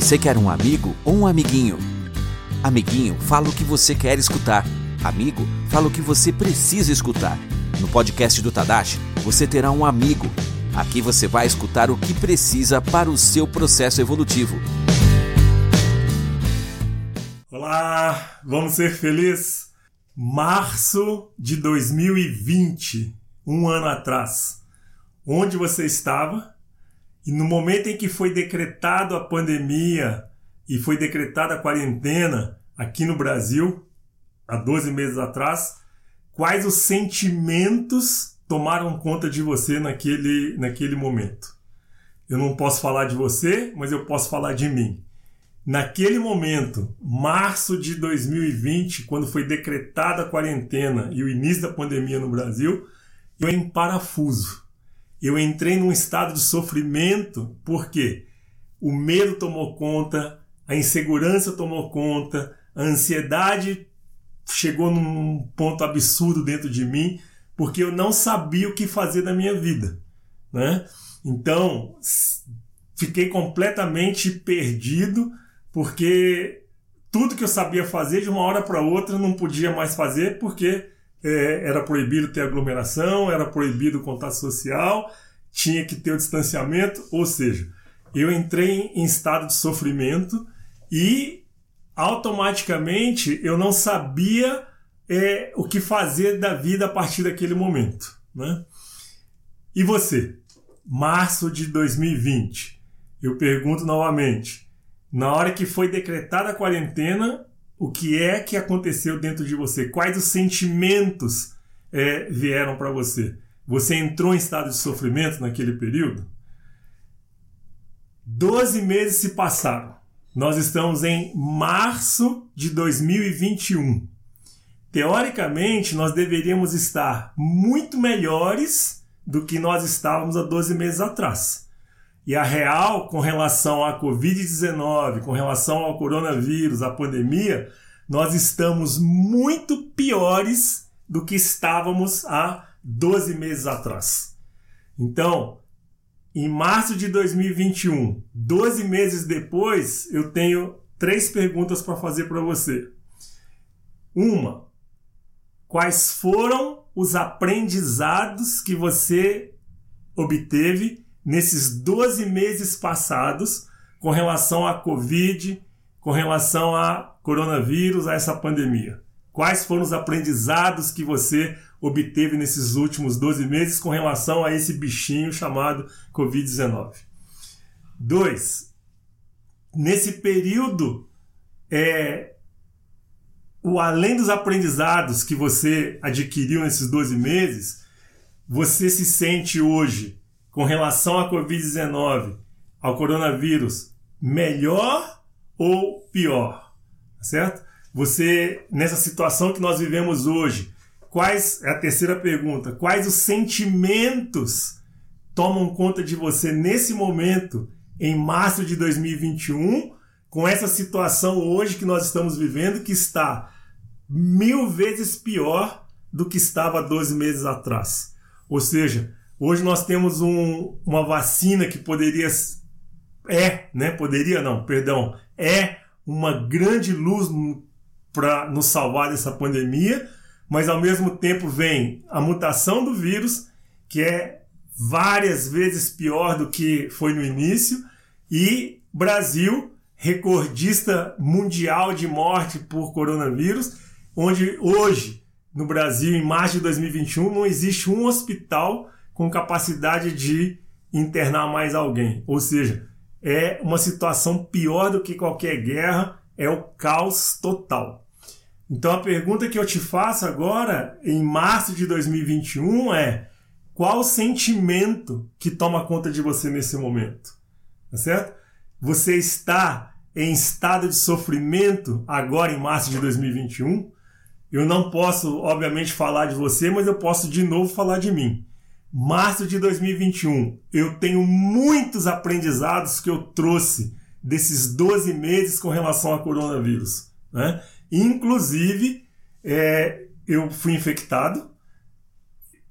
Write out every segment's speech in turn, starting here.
Você quer um amigo ou um amiguinho? Amiguinho, fala o que você quer escutar. Amigo, fala o que você precisa escutar. No podcast do Tadashi, você terá um amigo. Aqui você vai escutar o que precisa para o seu processo evolutivo. Olá, vamos ser felizes? Março de 2020, um ano atrás. Onde você estava? E no momento em que foi decretado a pandemia e foi decretada a quarentena aqui no Brasil, há 12 meses atrás, quais os sentimentos tomaram conta de você naquele, naquele momento? Eu não posso falar de você, mas eu posso falar de mim. Naquele momento, março de 2020, quando foi decretada a quarentena e o início da pandemia no Brasil, eu em parafuso eu entrei num estado de sofrimento porque o medo tomou conta, a insegurança tomou conta, a ansiedade chegou num ponto absurdo dentro de mim porque eu não sabia o que fazer da minha vida, né? Então fiquei completamente perdido porque tudo que eu sabia fazer de uma hora para outra não podia mais fazer porque é, era proibido ter aglomeração, era proibido o contato social, tinha que ter o distanciamento, ou seja, eu entrei em estado de sofrimento e automaticamente eu não sabia é, o que fazer da vida a partir daquele momento. Né? E você? Março de 2020. Eu pergunto novamente: na hora que foi decretada a quarentena, o que é que aconteceu dentro de você? Quais os sentimentos é, vieram para você? Você entrou em estado de sofrimento naquele período? Doze meses se passaram. Nós estamos em março de 2021. Teoricamente, nós deveríamos estar muito melhores do que nós estávamos há 12 meses atrás. E a real, com relação à Covid-19, com relação ao coronavírus, à pandemia, nós estamos muito piores do que estávamos há 12 meses atrás. Então, em março de 2021, 12 meses depois, eu tenho três perguntas para fazer para você. Uma, quais foram os aprendizados que você obteve nesses 12 meses passados com relação à Covid, com relação a coronavírus, a essa pandemia? Quais foram os aprendizados que você obteve nesses últimos 12 meses com relação a esse bichinho chamado Covid-19? Dois, nesse período, é, o além dos aprendizados que você adquiriu nesses 12 meses, você se sente hoje com relação à Covid-19, ao coronavírus, melhor ou pior? Certo? Você, nessa situação que nós vivemos hoje, quais, é a terceira pergunta, quais os sentimentos tomam conta de você nesse momento, em março de 2021, com essa situação hoje que nós estamos vivendo, que está mil vezes pior do que estava 12 meses atrás. Ou seja, Hoje nós temos um, uma vacina que poderia é, né? Poderia não, perdão, é uma grande luz para nos salvar dessa pandemia, mas ao mesmo tempo vem a mutação do vírus, que é várias vezes pior do que foi no início, e Brasil, recordista mundial de morte por coronavírus, onde hoje no Brasil, em março de 2021, não existe um hospital com capacidade de internar mais alguém. Ou seja, é uma situação pior do que qualquer guerra, é o caos total. Então a pergunta que eu te faço agora, em março de 2021, é qual o sentimento que toma conta de você nesse momento? Tá certo? Você está em estado de sofrimento agora em março de 2021? Eu não posso, obviamente, falar de você, mas eu posso de novo falar de mim março de 2021, eu tenho muitos aprendizados que eu trouxe desses 12 meses com relação ao coronavírus. Né? Inclusive, é, eu fui infectado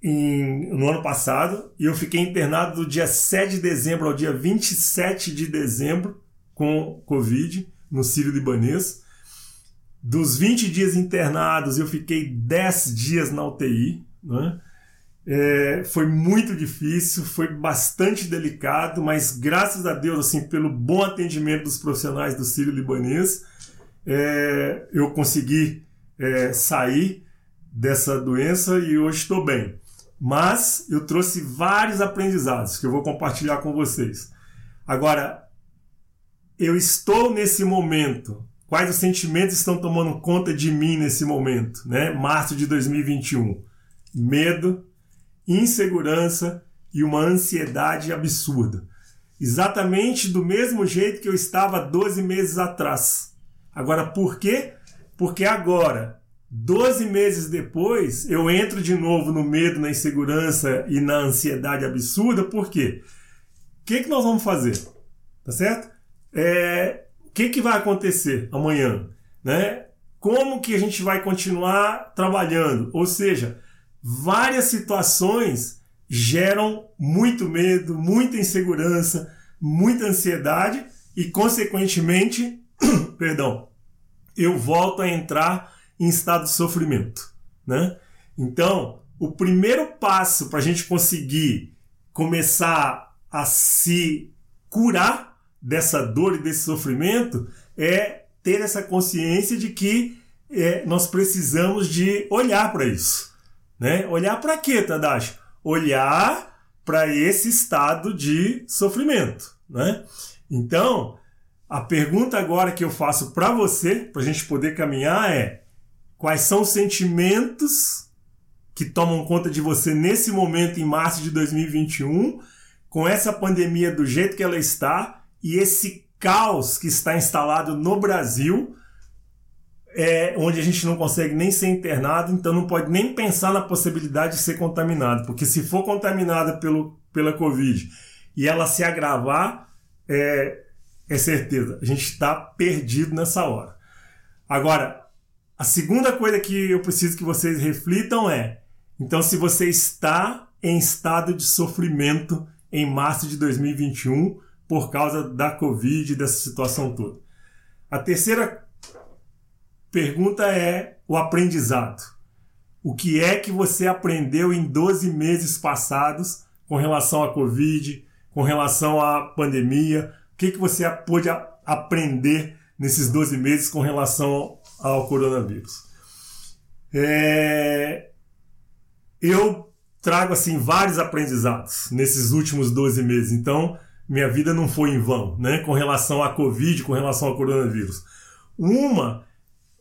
em, no ano passado e eu fiquei internado do dia 7 de dezembro ao dia 27 de dezembro com Covid no Sírio Libanês. Dos 20 dias internados, eu fiquei 10 dias na UTI. Né? É, foi muito difícil, foi bastante delicado, mas graças a Deus, assim, pelo bom atendimento dos profissionais do Sírio Libanês, é, eu consegui é, sair dessa doença e hoje estou bem. Mas eu trouxe vários aprendizados que eu vou compartilhar com vocês. Agora, eu estou nesse momento. Quais os sentimentos estão tomando conta de mim nesse momento, né? Março de 2021. Medo, insegurança e uma ansiedade absurda. Exatamente do mesmo jeito que eu estava 12 meses atrás. Agora, por quê? Porque agora, 12 meses depois, eu entro de novo no medo, na insegurança e na ansiedade absurda. Por quê? O que, que nós vamos fazer? Tá certo? É, o que, que vai acontecer amanhã? Né? Como que a gente vai continuar trabalhando? Ou seja, várias situações geram muito medo, muita insegurança, muita ansiedade e, consequentemente, perdão, eu volto a entrar em estado de sofrimento, né? Então, o primeiro passo para a gente conseguir começar a se curar dessa dor e desse sofrimento é ter essa consciência de que é, nós precisamos de olhar para isso. Né? Olhar para quê, Tadashi? Olhar para esse estado de sofrimento. Né? Então, a pergunta agora que eu faço para você, para a gente poder caminhar, é: quais são os sentimentos que tomam conta de você nesse momento, em março de 2021, com essa pandemia do jeito que ela está e esse caos que está instalado no Brasil, é, onde a gente não consegue nem ser internado, então não pode nem pensar na possibilidade de ser contaminado, porque se for contaminada pelo, pela Covid e ela se agravar, é, é certeza, a gente está perdido nessa hora. Agora, a segunda coisa que eu preciso que vocês reflitam é: então, se você está em estado de sofrimento em março de 2021 por causa da Covid, dessa situação toda. A terceira pergunta é o aprendizado. O que é que você aprendeu em 12 meses passados com relação à Covid, com relação à pandemia? O que, que você pôde aprender nesses 12 meses com relação ao coronavírus? É... Eu trago assim vários aprendizados nesses últimos 12 meses. Então, minha vida não foi em vão, né? Com relação à Covid, com relação ao coronavírus. Uma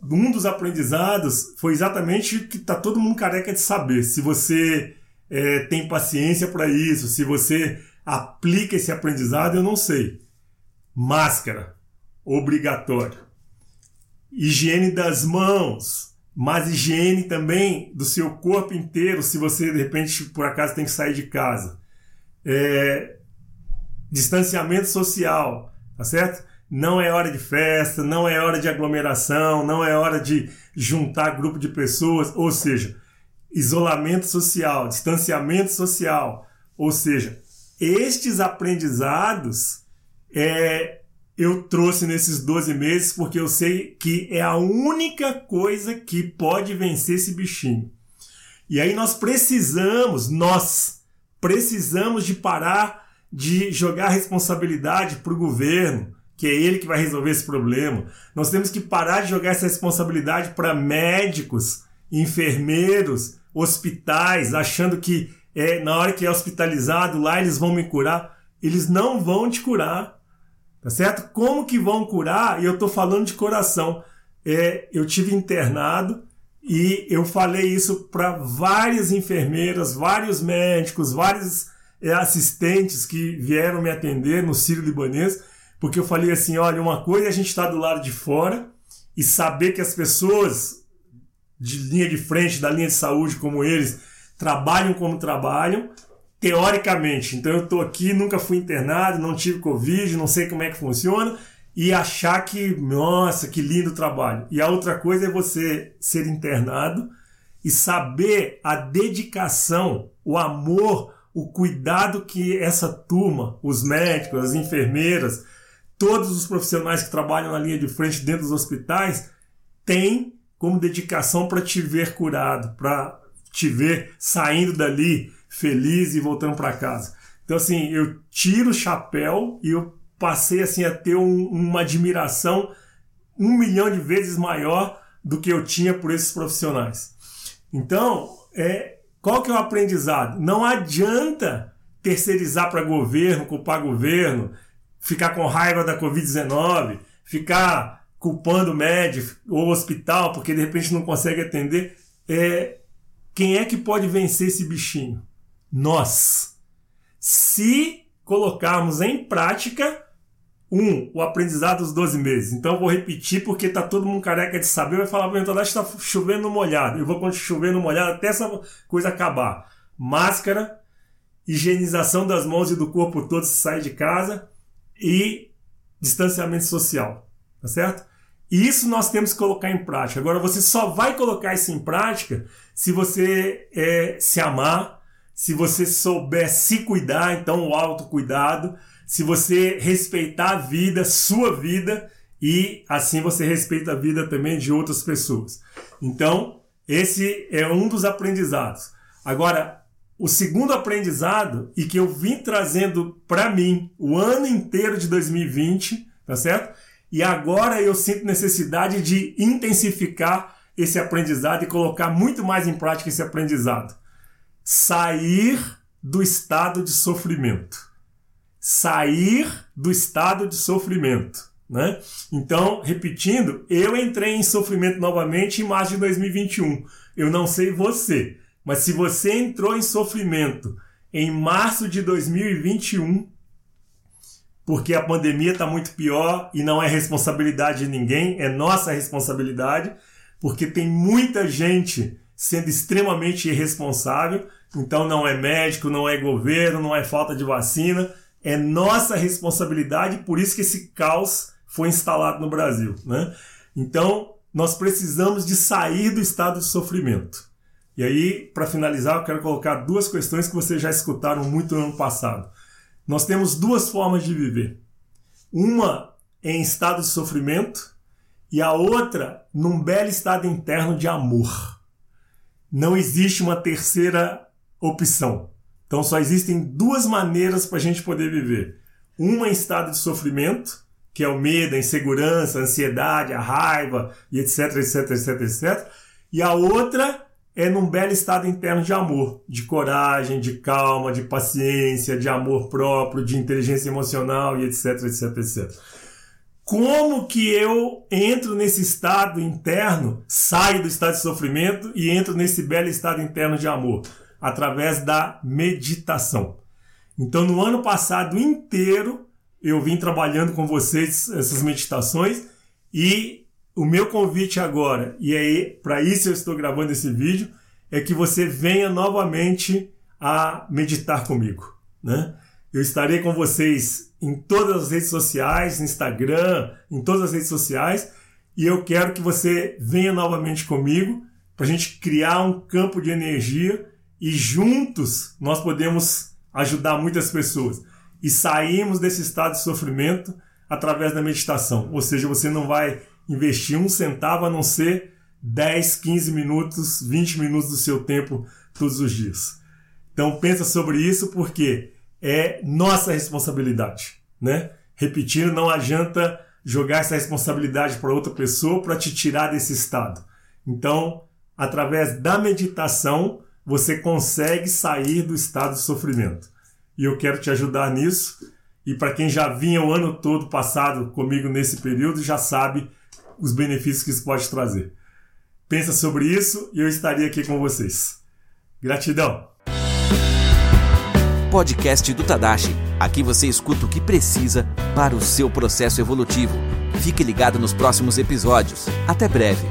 um dos aprendizados foi exatamente o que está todo mundo careca de saber. Se você é, tem paciência para isso, se você aplica esse aprendizado, eu não sei. Máscara, obrigatório. Higiene das mãos, mas higiene também do seu corpo inteiro, se você de repente por acaso tem que sair de casa. É, distanciamento social, tá certo? Não é hora de festa, não é hora de aglomeração, não é hora de juntar grupo de pessoas, ou seja, isolamento social, distanciamento social. Ou seja, estes aprendizados é, eu trouxe nesses 12 meses porque eu sei que é a única coisa que pode vencer esse bichinho. E aí nós precisamos, nós precisamos de parar de jogar responsabilidade para o governo, que é ele que vai resolver esse problema. Nós temos que parar de jogar essa responsabilidade para médicos, enfermeiros, hospitais, achando que é, na hora que é hospitalizado lá eles vão me curar. Eles não vão te curar, tá certo? Como que vão curar? E eu estou falando de coração. É, eu tive internado e eu falei isso para várias enfermeiras, vários médicos, vários é, assistentes que vieram me atender no Sírio Libanês porque eu falei assim: olha, uma coisa é a gente estar tá do lado de fora e saber que as pessoas de linha de frente, da linha de saúde como eles, trabalham como trabalham, teoricamente. Então eu estou aqui, nunca fui internado, não tive Covid, não sei como é que funciona, e achar que, nossa, que lindo trabalho. E a outra coisa é você ser internado e saber a dedicação, o amor, o cuidado que essa turma, os médicos, as enfermeiras, todos os profissionais que trabalham na linha de frente dentro dos hospitais têm como dedicação para te ver curado, para te ver saindo dali feliz e voltando para casa. Então, assim, eu tiro o chapéu e eu passei assim a ter um, uma admiração um milhão de vezes maior do que eu tinha por esses profissionais. Então, é, qual que é o aprendizado? Não adianta terceirizar para governo, culpar governo, ficar com raiva da Covid-19, ficar culpando o médico ou hospital porque de repente não consegue atender. É, quem é que pode vencer esse bichinho? Nós. Se colocarmos em prática um, o aprendizado dos 12 meses. Então eu vou repetir porque tá todo mundo careca de saber. Vai falar então está chovendo molhado. Eu vou chovendo molhado até essa coisa acabar. Máscara, higienização das mãos e do corpo todo se sai de casa e distanciamento social. Tá certo? E isso nós temos que colocar em prática. Agora, você só vai colocar isso em prática se você é, se amar, se você souber se cuidar, então o autocuidado, se você respeitar a vida, sua vida, e assim você respeita a vida também de outras pessoas. Então, esse é um dos aprendizados. Agora, o segundo aprendizado, e que eu vim trazendo para mim o ano inteiro de 2020, tá certo? E agora eu sinto necessidade de intensificar esse aprendizado e colocar muito mais em prática esse aprendizado. Sair do estado de sofrimento sair do estado de sofrimento. Né? Então, repetindo, eu entrei em sofrimento novamente em março de 2021. Eu não sei você, mas se você entrou em sofrimento em março de 2021, porque a pandemia está muito pior e não é responsabilidade de ninguém, é nossa responsabilidade, porque tem muita gente sendo extremamente irresponsável. Então, não é médico, não é governo, não é falta de vacina, é nossa responsabilidade, por isso que esse caos foi instalado no Brasil. Né? Então, nós precisamos de sair do estado de sofrimento. E aí, para finalizar, eu quero colocar duas questões que vocês já escutaram muito no ano passado. Nós temos duas formas de viver. Uma em estado de sofrimento e a outra num belo estado interno de amor. Não existe uma terceira opção. Então só existem duas maneiras para a gente poder viver. Uma em estado de sofrimento, que é o medo, a insegurança, a ansiedade, a raiva e etc, etc, etc, etc. E a outra é num belo estado interno de amor, de coragem, de calma, de paciência, de amor próprio, de inteligência emocional e etc, etc, etc. Como que eu entro nesse estado interno, saio do estado de sofrimento e entro nesse belo estado interno de amor? através da meditação. Então, no ano passado inteiro, eu vim trabalhando com vocês essas meditações e o meu convite agora, e aí para isso eu estou gravando esse vídeo, é que você venha novamente a meditar comigo, né? Eu estarei com vocês em todas as redes sociais, Instagram, em todas as redes sociais, e eu quero que você venha novamente comigo para a gente criar um campo de energia e juntos nós podemos ajudar muitas pessoas e saímos desse estado de sofrimento através da meditação. Ou seja, você não vai investir um centavo a não ser 10, 15 minutos, 20 minutos do seu tempo todos os dias. Então pensa sobre isso porque é nossa responsabilidade, né? Repetindo, não adianta jogar essa responsabilidade para outra pessoa para te tirar desse estado. Então, através da meditação, você consegue sair do estado de sofrimento. E eu quero te ajudar nisso. E para quem já vinha o ano todo passado comigo nesse período, já sabe os benefícios que isso pode trazer. Pensa sobre isso e eu estaria aqui com vocês. Gratidão! Podcast do Tadashi. Aqui você escuta o que precisa para o seu processo evolutivo. Fique ligado nos próximos episódios. Até breve!